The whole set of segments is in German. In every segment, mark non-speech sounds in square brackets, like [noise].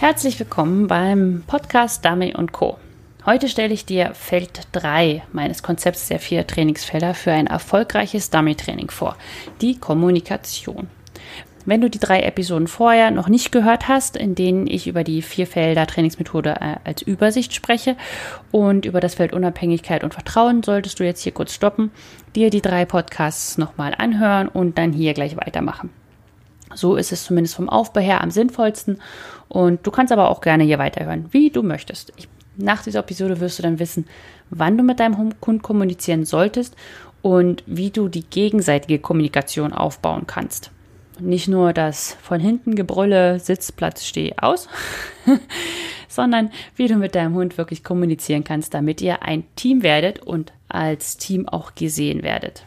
Herzlich willkommen beim Podcast Dummy und Co. Heute stelle ich dir Feld 3 meines Konzepts der vier Trainingsfelder für ein erfolgreiches Dummy-Training vor, die Kommunikation. Wenn du die drei Episoden vorher noch nicht gehört hast, in denen ich über die vier Felder Trainingsmethode äh, als Übersicht spreche und über das Feld Unabhängigkeit und Vertrauen, solltest du jetzt hier kurz stoppen, dir die drei Podcasts nochmal anhören und dann hier gleich weitermachen. So ist es zumindest vom Aufbau her am sinnvollsten. Und du kannst aber auch gerne hier weiterhören, wie du möchtest. Ich, nach dieser Episode wirst du dann wissen, wann du mit deinem Kunden kommunizieren solltest und wie du die gegenseitige Kommunikation aufbauen kannst. Nicht nur das von hinten Gebrülle, Sitzplatz, steh aus, [laughs] sondern wie du mit deinem Hund wirklich kommunizieren kannst, damit ihr ein Team werdet und als Team auch gesehen werdet.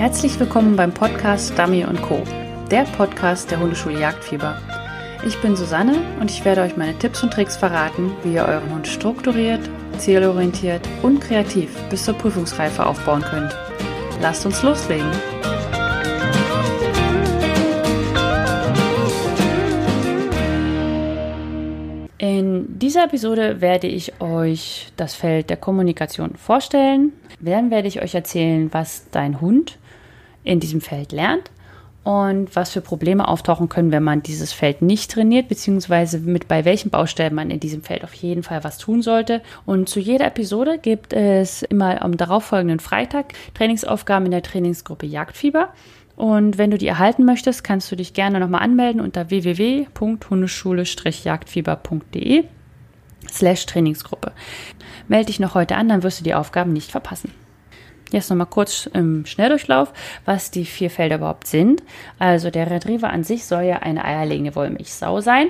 Herzlich willkommen beim Podcast Dummy Co., der Podcast der Hundeschule Jagdfieber. Ich bin Susanne und ich werde euch meine Tipps und Tricks verraten, wie ihr euren Hund strukturiert, zielorientiert und kreativ bis zur Prüfungsreife aufbauen könnt. Lasst uns loslegen! In dieser Episode werde ich euch das Feld der Kommunikation vorstellen. Dann werde ich euch erzählen, was dein Hund in diesem Feld lernt und was für Probleme auftauchen können, wenn man dieses Feld nicht trainiert, beziehungsweise mit bei welchen Baustellen man in diesem Feld auf jeden Fall was tun sollte. Und zu jeder Episode gibt es immer am darauffolgenden Freitag Trainingsaufgaben in der Trainingsgruppe Jagdfieber. Und wenn du die erhalten möchtest, kannst du dich gerne nochmal anmelden unter www.hundeschule-jagdfieber.de slash Trainingsgruppe. Melde dich noch heute an, dann wirst du die Aufgaben nicht verpassen. Jetzt nochmal kurz im Schnelldurchlauf, was die vier Felder überhaupt sind. Also der Retriever an sich soll ja eine eierlegende Wollmilchsau sein.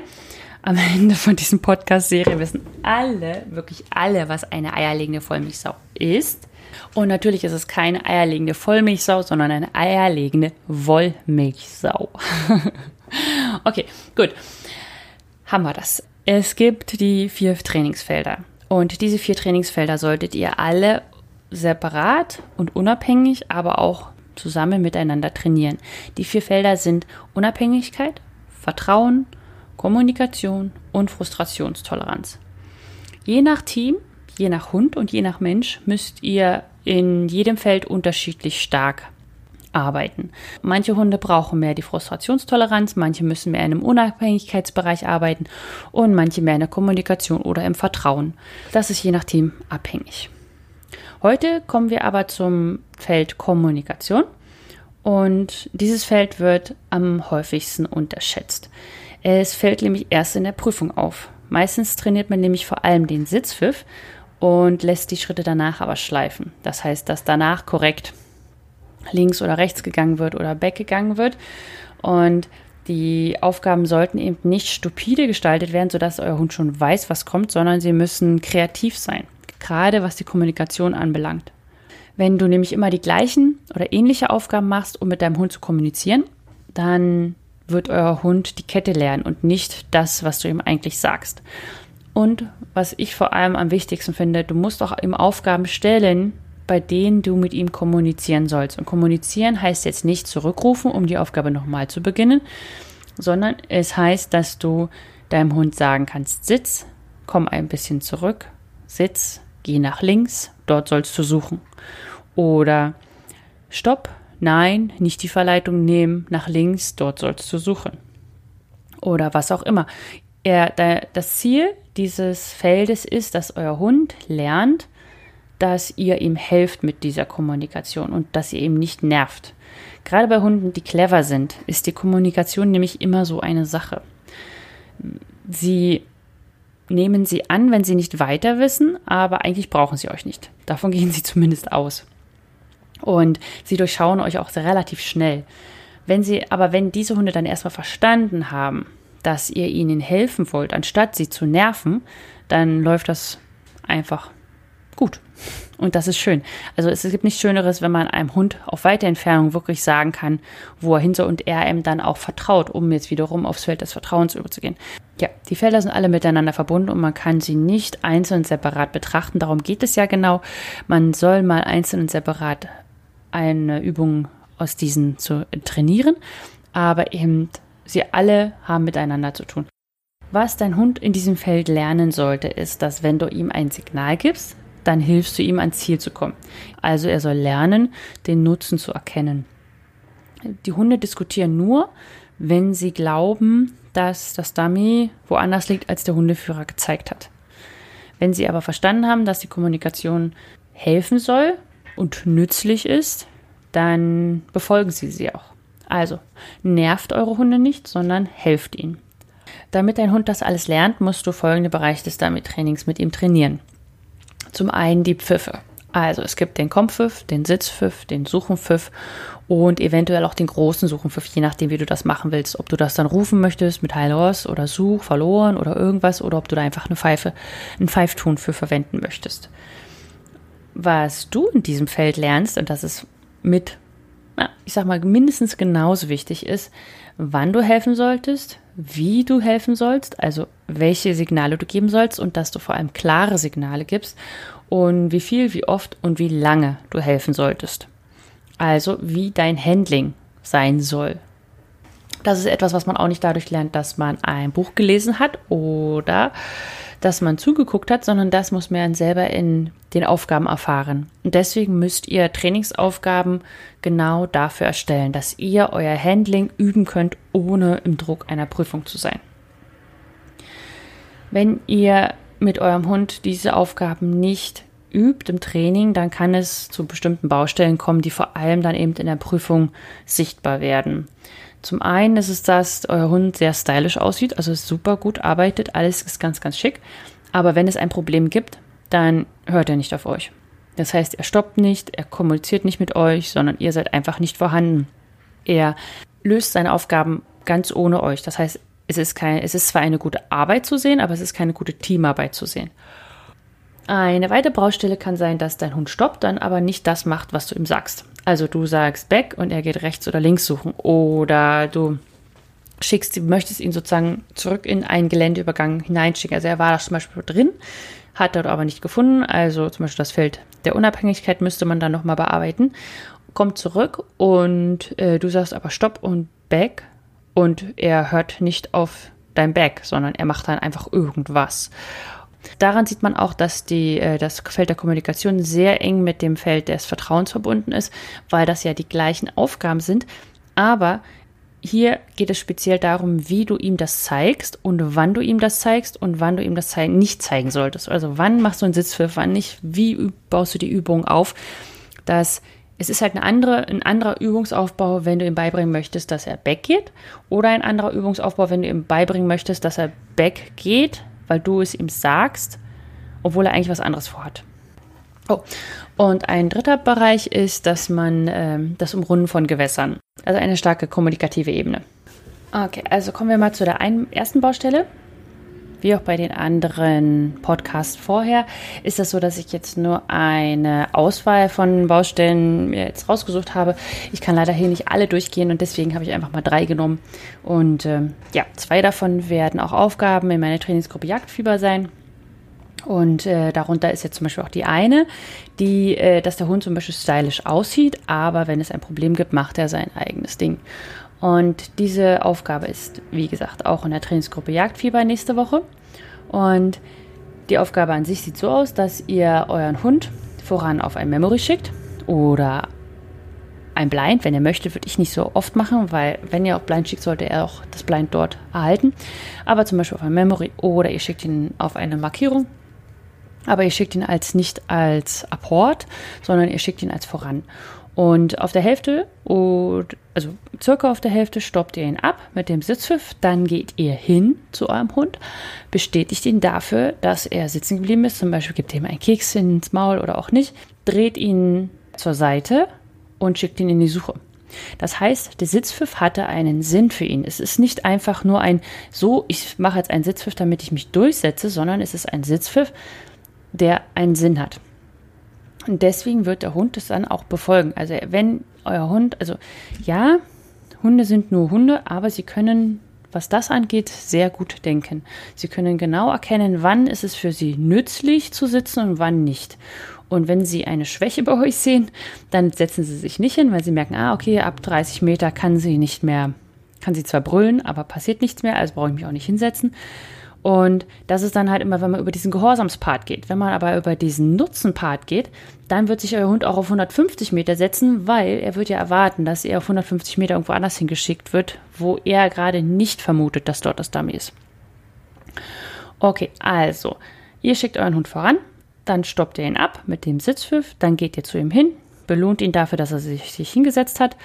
Am Ende von diesem Podcast-Serie wissen alle, wirklich alle, was eine eierlegende Vollmilchsau ist. Und natürlich ist es keine eierlegende Vollmilchsau, sondern eine eierlegende Wollmilchsau. [laughs] okay, gut. Haben wir das. Es gibt die vier Trainingsfelder. Und diese vier Trainingsfelder solltet ihr alle separat und unabhängig, aber auch zusammen miteinander trainieren. Die vier Felder sind Unabhängigkeit, Vertrauen, Kommunikation und Frustrationstoleranz. Je nach Team, je nach Hund und je nach Mensch müsst ihr in jedem Feld unterschiedlich stark arbeiten. Manche Hunde brauchen mehr die Frustrationstoleranz, manche müssen mehr in einem Unabhängigkeitsbereich arbeiten und manche mehr in der Kommunikation oder im Vertrauen. Das ist je nach Team abhängig. Heute kommen wir aber zum Feld Kommunikation und dieses Feld wird am häufigsten unterschätzt. Es fällt nämlich erst in der Prüfung auf. Meistens trainiert man nämlich vor allem den Sitzpfiff und lässt die Schritte danach aber schleifen. Das heißt, dass danach korrekt links oder rechts gegangen wird oder back gegangen wird. Und die Aufgaben sollten eben nicht stupide gestaltet werden, sodass euer Hund schon weiß, was kommt, sondern sie müssen kreativ sein gerade was die Kommunikation anbelangt. Wenn du nämlich immer die gleichen oder ähnliche Aufgaben machst, um mit deinem Hund zu kommunizieren, dann wird euer Hund die Kette lernen und nicht das, was du ihm eigentlich sagst. Und was ich vor allem am wichtigsten finde, du musst auch ihm Aufgaben stellen, bei denen du mit ihm kommunizieren sollst. Und kommunizieren heißt jetzt nicht zurückrufen, um die Aufgabe nochmal zu beginnen, sondern es heißt, dass du deinem Hund sagen kannst, sitz, komm ein bisschen zurück, sitz, geh nach links, dort sollst du suchen. Oder stopp, nein, nicht die Verleitung nehmen, nach links, dort sollst du suchen. Oder was auch immer. Er, das Ziel dieses Feldes ist, dass euer Hund lernt, dass ihr ihm helft mit dieser Kommunikation und dass ihr ihm nicht nervt. Gerade bei Hunden, die clever sind, ist die Kommunikation nämlich immer so eine Sache. Sie nehmen sie an, wenn sie nicht weiter wissen, aber eigentlich brauchen sie euch nicht. Davon [laughs] gehen sie zumindest aus. Und sie durchschauen euch auch relativ schnell. Wenn sie, aber wenn diese Hunde dann erstmal verstanden haben, dass ihr ihnen helfen wollt, anstatt sie zu nerven, dann läuft das einfach gut. Und das ist schön. Also es gibt nichts Schöneres, wenn man einem Hund auf weite Entfernung wirklich sagen kann, wo er hin soll und er ihm dann auch vertraut, um jetzt wiederum aufs Feld des Vertrauens überzugehen. Ja, die Felder sind alle miteinander verbunden und man kann sie nicht einzeln separat betrachten. Darum geht es ja genau. Man soll mal einzeln und separat eine Übung aus diesen zu trainieren, aber eben Sie alle haben miteinander zu tun. Was dein Hund in diesem Feld lernen sollte, ist, dass wenn du ihm ein Signal gibst, dann hilfst du ihm ans Ziel zu kommen. Also er soll lernen, den Nutzen zu erkennen. Die Hunde diskutieren nur, wenn sie glauben, dass das Dummy woanders liegt, als der Hundeführer gezeigt hat. Wenn sie aber verstanden haben, dass die Kommunikation helfen soll und nützlich ist, dann befolgen sie sie auch. Also nervt eure Hunde nicht, sondern helft ihnen. Damit dein Hund das alles lernt, musst du folgende Bereiche des Dummy-Trainings mit ihm trainieren. Zum einen die Pfiffe. Also es gibt den Kompfiff, den Sitzpfiff, den Suchenpfiff und eventuell auch den großen Suchenpfiff, je nachdem, wie du das machen willst. Ob du das dann rufen möchtest mit Heil Ross oder Such, verloren oder irgendwas oder ob du da einfach eine Pfeife, einen Pfeifton für verwenden möchtest. Was du in diesem Feld lernst, und das ist mit, ich sag mal, mindestens genauso wichtig ist, wann du helfen solltest, wie du helfen sollst, also welche Signale du geben sollst und dass du vor allem klare Signale gibst und wie viel, wie oft und wie lange du helfen solltest. Also wie dein Handling sein soll. Das ist etwas, was man auch nicht dadurch lernt, dass man ein Buch gelesen hat oder dass man zugeguckt hat, sondern das muss man selber in den Aufgaben erfahren. Und deswegen müsst ihr Trainingsaufgaben genau dafür erstellen, dass ihr euer Handling üben könnt, ohne im Druck einer Prüfung zu sein. Wenn ihr mit eurem Hund diese Aufgaben nicht übt im Training, dann kann es zu bestimmten Baustellen kommen, die vor allem dann eben in der Prüfung sichtbar werden. Zum einen ist es, dass euer Hund sehr stylisch aussieht, also super gut arbeitet, alles ist ganz, ganz schick. Aber wenn es ein Problem gibt, dann hört er nicht auf euch. Das heißt, er stoppt nicht, er kommuniziert nicht mit euch, sondern ihr seid einfach nicht vorhanden. Er löst seine Aufgaben ganz ohne euch. Das heißt, es ist, kein, es ist zwar eine gute Arbeit zu sehen, aber es ist keine gute Teamarbeit zu sehen. Eine weitere Baustelle kann sein, dass dein Hund stoppt, dann aber nicht das macht, was du ihm sagst. Also du sagst back und er geht rechts oder links suchen. Oder du schickst, möchtest ihn sozusagen zurück in einen Geländeübergang hineinschicken. Also er war da zum Beispiel drin, hat dort aber nicht gefunden. Also zum Beispiel das Feld der Unabhängigkeit müsste man dann nochmal bearbeiten. Kommt zurück und äh, du sagst aber Stopp und Back und er hört nicht auf dein Back, sondern er macht dann einfach irgendwas. Daran sieht man auch, dass die, äh, das Feld der Kommunikation sehr eng mit dem Feld des Vertrauens verbunden ist, weil das ja die gleichen Aufgaben sind. Aber hier geht es speziell darum, wie du ihm das zeigst und wann du ihm das zeigst und wann du ihm das nicht zeigen solltest. Also wann machst du einen Sitzpfiff, wann nicht, wie baust du die Übung auf, dass es ist halt eine andere, ein anderer Übungsaufbau, wenn du ihm beibringen möchtest, dass er back geht, oder ein anderer Übungsaufbau, wenn du ihm beibringen möchtest, dass er back geht, weil du es ihm sagst, obwohl er eigentlich was anderes vorhat. Oh. Und ein dritter Bereich ist, dass man ähm, das Umrunden von Gewässern, also eine starke kommunikative Ebene. Okay, also kommen wir mal zu der ersten Baustelle wie auch bei den anderen Podcasts vorher, ist das so, dass ich jetzt nur eine Auswahl von Baustellen jetzt rausgesucht habe. Ich kann leider hier nicht alle durchgehen und deswegen habe ich einfach mal drei genommen. Und ähm, ja, zwei davon werden auch Aufgaben in meiner Trainingsgruppe Jagdfieber sein. Und äh, darunter ist jetzt zum Beispiel auch die eine, die, äh, dass der Hund zum Beispiel stylisch aussieht, aber wenn es ein Problem gibt, macht er sein eigenes Ding. Und diese Aufgabe ist, wie gesagt, auch in der Trainingsgruppe Jagdfieber nächste Woche. Und die Aufgabe an sich sieht so aus, dass ihr euren Hund voran auf ein Memory schickt oder ein Blind. Wenn er möchte, würde ich nicht so oft machen, weil wenn ihr auch Blind schickt, sollte er auch das Blind dort erhalten. Aber zum Beispiel auf ein Memory oder ihr schickt ihn auf eine Markierung. Aber ihr schickt ihn als nicht als Apport, sondern ihr schickt ihn als voran. Und auf der Hälfte, also circa auf der Hälfte, stoppt ihr ihn ab mit dem Sitzpfiff. Dann geht ihr hin zu eurem Hund, bestätigt ihn dafür, dass er sitzen geblieben ist. Zum Beispiel gibt ihr ihm einen Keks ins Maul oder auch nicht. Dreht ihn zur Seite und schickt ihn in die Suche. Das heißt, der Sitzpfiff hatte einen Sinn für ihn. Es ist nicht einfach nur ein so, ich mache jetzt einen Sitzpfiff, damit ich mich durchsetze, sondern es ist ein Sitzpfiff, der einen Sinn hat. Und deswegen wird der Hund es dann auch befolgen. Also wenn euer Hund, also ja, Hunde sind nur Hunde, aber sie können, was das angeht, sehr gut denken. Sie können genau erkennen, wann ist es für sie nützlich zu sitzen und wann nicht. Und wenn sie eine Schwäche bei euch sehen, dann setzen sie sich nicht hin, weil sie merken, ah, okay, ab 30 Meter kann sie nicht mehr kann sie zwar brüllen, aber passiert nichts mehr, also brauche ich mich auch nicht hinsetzen. Und das ist dann halt immer, wenn man über diesen Gehorsamspart geht. Wenn man aber über diesen Nutzenpart geht, dann wird sich euer Hund auch auf 150 Meter setzen, weil er wird ja erwarten, dass er auf 150 Meter irgendwo anders hingeschickt wird, wo er gerade nicht vermutet, dass dort das Dummy ist. Okay, also, ihr schickt euren Hund voran, dann stoppt ihr ihn ab mit dem Sitzpfiff, dann geht ihr zu ihm hin, belohnt ihn dafür, dass er sich, sich hingesetzt hat,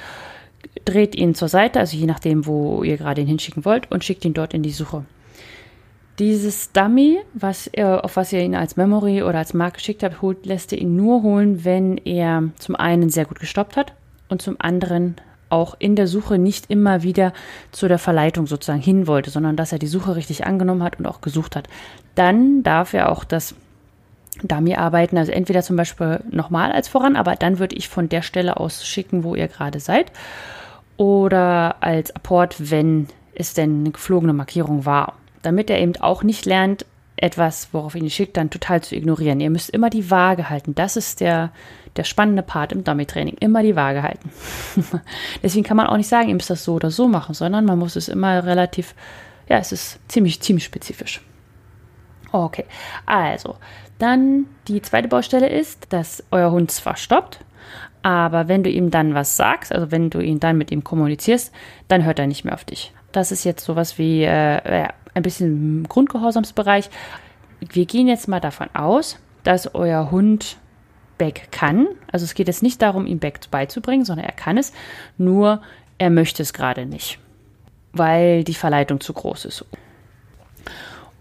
dreht ihn zur Seite, also je nachdem, wo ihr gerade ihn hinschicken wollt, und schickt ihn dort in die Suche. Dieses Dummy, was er, auf was ihr ihn als Memory oder als Mark geschickt habt, holt, lässt ihr ihn nur holen, wenn er zum einen sehr gut gestoppt hat und zum anderen auch in der Suche nicht immer wieder zu der Verleitung sozusagen hin wollte, sondern dass er die Suche richtig angenommen hat und auch gesucht hat. Dann darf er auch das Dummy arbeiten, also entweder zum Beispiel nochmal als voran, aber dann würde ich von der Stelle aus schicken, wo ihr gerade seid, oder als Apport, wenn es denn eine geflogene Markierung war damit er eben auch nicht lernt, etwas, worauf ihn schickt, dann total zu ignorieren. Ihr müsst immer die Waage halten. Das ist der, der spannende Part im Dummy-Training. Immer die Waage halten. [laughs] Deswegen kann man auch nicht sagen, ihr müsst das so oder so machen, sondern man muss es immer relativ, ja, es ist ziemlich, ziemlich spezifisch. Okay, also, dann die zweite Baustelle ist, dass euer Hund zwar stoppt, aber wenn du ihm dann was sagst, also wenn du ihn dann mit ihm kommunizierst, dann hört er nicht mehr auf dich. Das ist jetzt sowas wie äh, ein bisschen im Grundgehorsamsbereich. Wir gehen jetzt mal davon aus, dass euer Hund Back kann. Also es geht jetzt nicht darum, ihm Back beizubringen, sondern er kann es. Nur er möchte es gerade nicht, weil die Verleitung zu groß ist.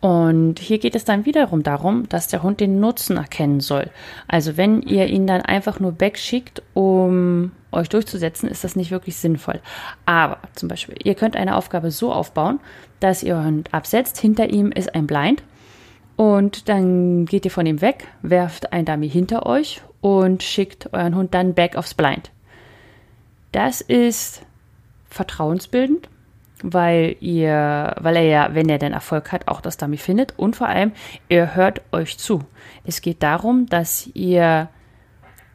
Und hier geht es dann wiederum darum, dass der Hund den Nutzen erkennen soll. Also wenn ihr ihn dann einfach nur wegschickt, um euch durchzusetzen, ist das nicht wirklich sinnvoll. Aber zum Beispiel, ihr könnt eine Aufgabe so aufbauen, dass ihr euren Hund absetzt. Hinter ihm ist ein Blind. Und dann geht ihr von ihm weg, werft ein Dummy hinter euch und schickt euren Hund dann back aufs Blind. Das ist vertrauensbildend weil ihr, weil er ja, wenn er denn Erfolg hat, auch das Dummy findet und vor allem, er hört euch zu. Es geht darum, dass ihr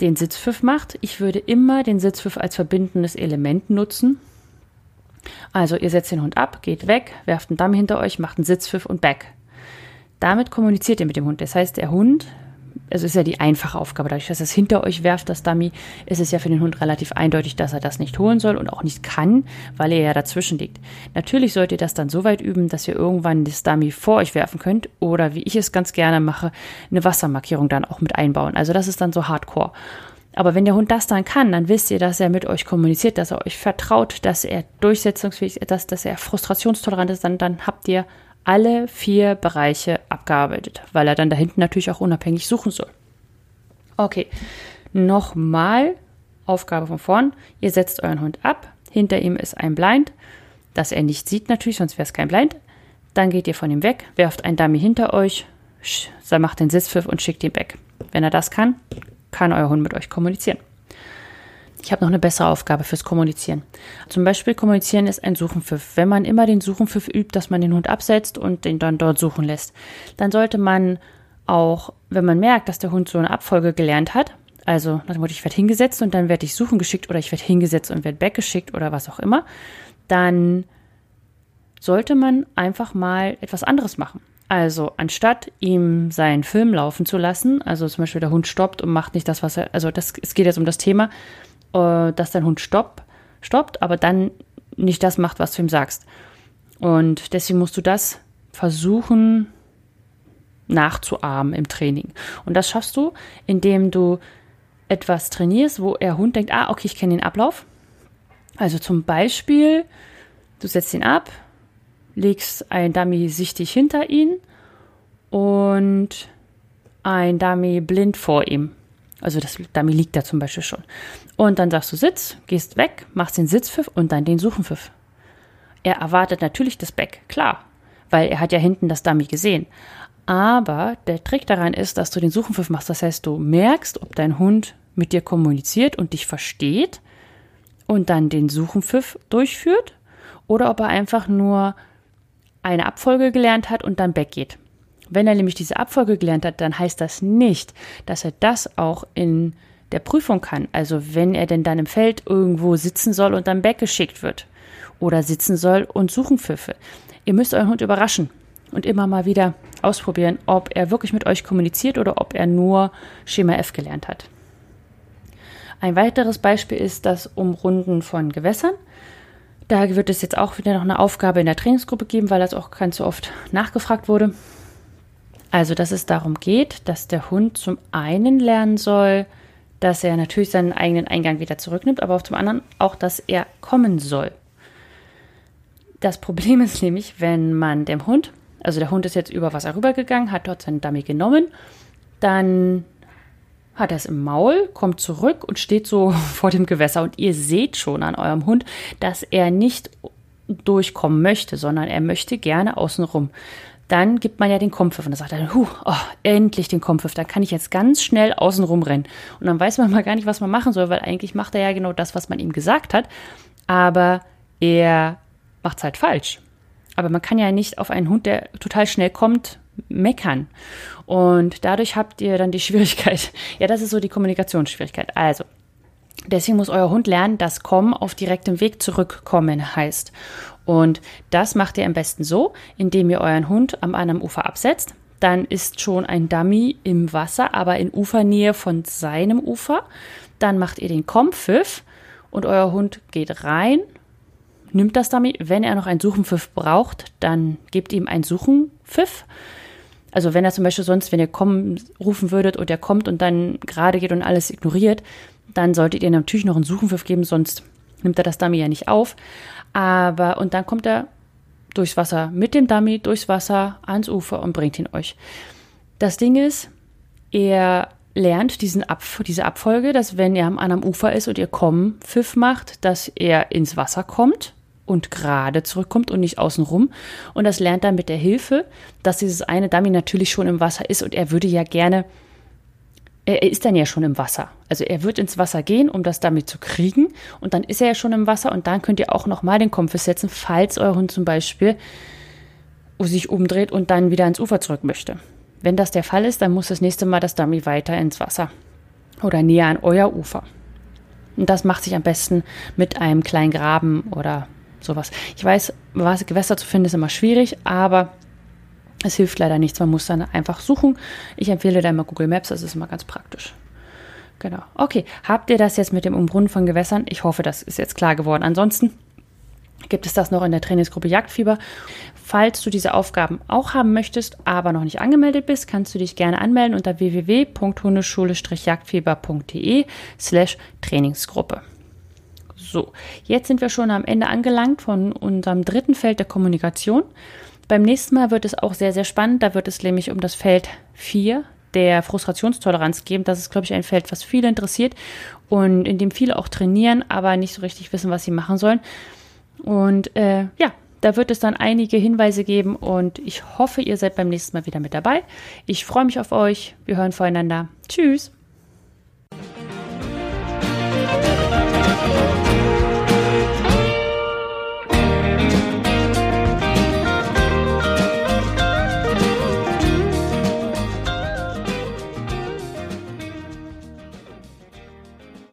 den Sitzpfiff macht. Ich würde immer den Sitzpfiff als verbindendes Element nutzen. Also ihr setzt den Hund ab, geht weg, werft einen Dummy hinter euch, macht einen Sitzpfiff und back. Damit kommuniziert ihr mit dem Hund. Das heißt, der Hund es ist ja die einfache Aufgabe. Dadurch, dass es hinter euch werft, das Dummy, ist es ja für den Hund relativ eindeutig, dass er das nicht holen soll und auch nicht kann, weil er ja dazwischen liegt. Natürlich sollt ihr das dann so weit üben, dass ihr irgendwann das Dummy vor euch werfen könnt oder, wie ich es ganz gerne mache, eine Wassermarkierung dann auch mit einbauen. Also das ist dann so hardcore. Aber wenn der Hund das dann kann, dann wisst ihr, dass er mit euch kommuniziert, dass er euch vertraut, dass er durchsetzungsfähig ist, dass, dass er frustrationstolerant ist, dann, dann habt ihr alle vier Bereiche abgearbeitet, weil er dann da hinten natürlich auch unabhängig suchen soll. Okay, nochmal Aufgabe von vorn. Ihr setzt euren Hund ab. Hinter ihm ist ein Blind, das er nicht sieht natürlich, sonst wäre es kein Blind. Dann geht ihr von ihm weg, werft ein Dummy hinter euch, macht den Sitzpfiff und schickt ihn weg. Wenn er das kann, kann euer Hund mit euch kommunizieren. Ich habe noch eine bessere Aufgabe fürs Kommunizieren. Zum Beispiel Kommunizieren ist ein Suchenpfiff. Wenn man immer den Suchenpfiff übt, dass man den Hund absetzt und den dann dort suchen lässt, dann sollte man auch, wenn man merkt, dass der Hund so eine Abfolge gelernt hat, also ich werde hingesetzt und dann werde ich suchen geschickt oder ich werde hingesetzt und werde weggeschickt oder was auch immer, dann sollte man einfach mal etwas anderes machen. Also anstatt ihm seinen Film laufen zu lassen, also zum Beispiel der Hund stoppt und macht nicht das, was er, also das, es geht jetzt um das Thema, äh, dass dein Hund stopp, stoppt, aber dann nicht das macht, was du ihm sagst. Und deswegen musst du das versuchen nachzuahmen im Training. Und das schaffst du, indem du etwas trainierst, wo der Hund denkt, ah, okay, ich kenne den Ablauf. Also zum Beispiel, du setzt ihn ab, legst ein Dummy sichtig hinter ihn und ein Dummy blind vor ihm. Also das Dummy liegt da zum Beispiel schon. Und dann sagst du Sitz, gehst weg, machst den Sitzpfiff und dann den Suchenpfiff. Er erwartet natürlich das Back, klar, weil er hat ja hinten das Dummy gesehen. Aber der Trick daran ist, dass du den Suchenpfiff machst. Das heißt, du merkst, ob dein Hund mit dir kommuniziert und dich versteht und dann den Suchenpfiff durchführt oder ob er einfach nur eine Abfolge gelernt hat und dann back geht. Wenn er nämlich diese Abfolge gelernt hat, dann heißt das nicht, dass er das auch in der Prüfung kann. Also wenn er denn dann im Feld irgendwo sitzen soll und dann weggeschickt wird. oder sitzen soll und suchen Pfiffe. Ihr müsst euren Hund überraschen und immer mal wieder ausprobieren, ob er wirklich mit euch kommuniziert oder ob er nur Schema F gelernt hat. Ein weiteres Beispiel ist das Umrunden von Gewässern. Da wird es jetzt auch wieder noch eine Aufgabe in der Trainingsgruppe geben, weil das auch ganz so oft nachgefragt wurde. Also, dass es darum geht, dass der Hund zum einen lernen soll, dass er natürlich seinen eigenen Eingang wieder zurücknimmt, aber auch zum anderen auch, dass er kommen soll. Das Problem [laughs] ist nämlich, wenn man dem Hund, also der Hund ist jetzt über Wasser rübergegangen, hat dort seinen Dummy genommen, dann hat er es im Maul, kommt zurück und steht so [laughs] vor dem Gewässer. Und ihr seht schon an eurem Hund, dass er nicht durchkommen möchte, sondern er möchte gerne außenrum. Dann gibt man ja den Kompfiff und dann sagt er, huh, oh, endlich den Kompfiff, da kann ich jetzt ganz schnell außenrum rennen. Und dann weiß man mal gar nicht, was man machen soll, weil eigentlich macht er ja genau das, was man ihm gesagt hat, aber er macht es halt falsch. Aber man kann ja nicht auf einen Hund, der total schnell kommt, meckern. Und dadurch habt ihr dann die [laughs] Schwierigkeit. Ja, das ist so die Kommunikationsschwierigkeit. Also, deswegen muss euer Hund lernen, dass kommen auf direktem Weg zurückkommen heißt. Und das macht ihr am besten so, indem ihr euren Hund am anderen Ufer absetzt. Dann ist schon ein Dummy im Wasser, aber in Ufernähe von seinem Ufer. Dann macht ihr den Kompfiff und euer Hund geht rein, nimmt das Dummy. Wenn er noch einen Suchenpfiff braucht, dann gebt ihm einen Suchenpfiff. Also wenn er zum Beispiel sonst, wenn ihr kommen rufen würdet und er kommt und dann gerade geht und alles ignoriert, dann solltet ihr natürlich noch einen Suchenpfiff geben, sonst nimmt er das Dummy ja nicht auf. Aber und dann kommt er durchs Wasser mit dem Dummy durchs Wasser ans Ufer und bringt ihn euch. Das Ding ist, er lernt diesen Ab diese Abfolge, dass wenn er am anderen Ufer ist und ihr kommen Pfiff macht, dass er ins Wasser kommt und gerade zurückkommt und nicht außenrum. Und das lernt er mit der Hilfe, dass dieses eine Dummy natürlich schon im Wasser ist und er würde ja gerne, er ist dann ja schon im Wasser. Also er wird ins Wasser gehen, um das Dummy zu kriegen und dann ist er ja schon im Wasser und dann könnt ihr auch nochmal den Kompass setzen, falls euer Hund zum Beispiel sich umdreht und dann wieder ins Ufer zurück möchte. Wenn das der Fall ist, dann muss das nächste Mal das Dummy weiter ins Wasser oder näher an euer Ufer. Und das macht sich am besten mit einem kleinen Graben oder sowas. Ich weiß, was Gewässer zu finden ist immer schwierig, aber es hilft leider nichts. Man muss dann einfach suchen. Ich empfehle da immer Google Maps, das ist immer ganz praktisch. Genau. Okay, habt ihr das jetzt mit dem Umbrunnen von Gewässern? Ich hoffe, das ist jetzt klar geworden. Ansonsten gibt es das noch in der Trainingsgruppe Jagdfieber. Falls du diese Aufgaben auch haben möchtest, aber noch nicht angemeldet bist, kannst du dich gerne anmelden unter www.hundeschule-jagdfieber.de slash Trainingsgruppe. So, jetzt sind wir schon am Ende angelangt von unserem dritten Feld der Kommunikation. Beim nächsten Mal wird es auch sehr, sehr spannend. Da wird es nämlich um das Feld 4 der Frustrationstoleranz geben. Das ist, glaube ich, ein Feld, was viele interessiert und in dem viele auch trainieren, aber nicht so richtig wissen, was sie machen sollen. Und äh, ja, da wird es dann einige Hinweise geben und ich hoffe, ihr seid beim nächsten Mal wieder mit dabei. Ich freue mich auf euch. Wir hören voneinander. Tschüss.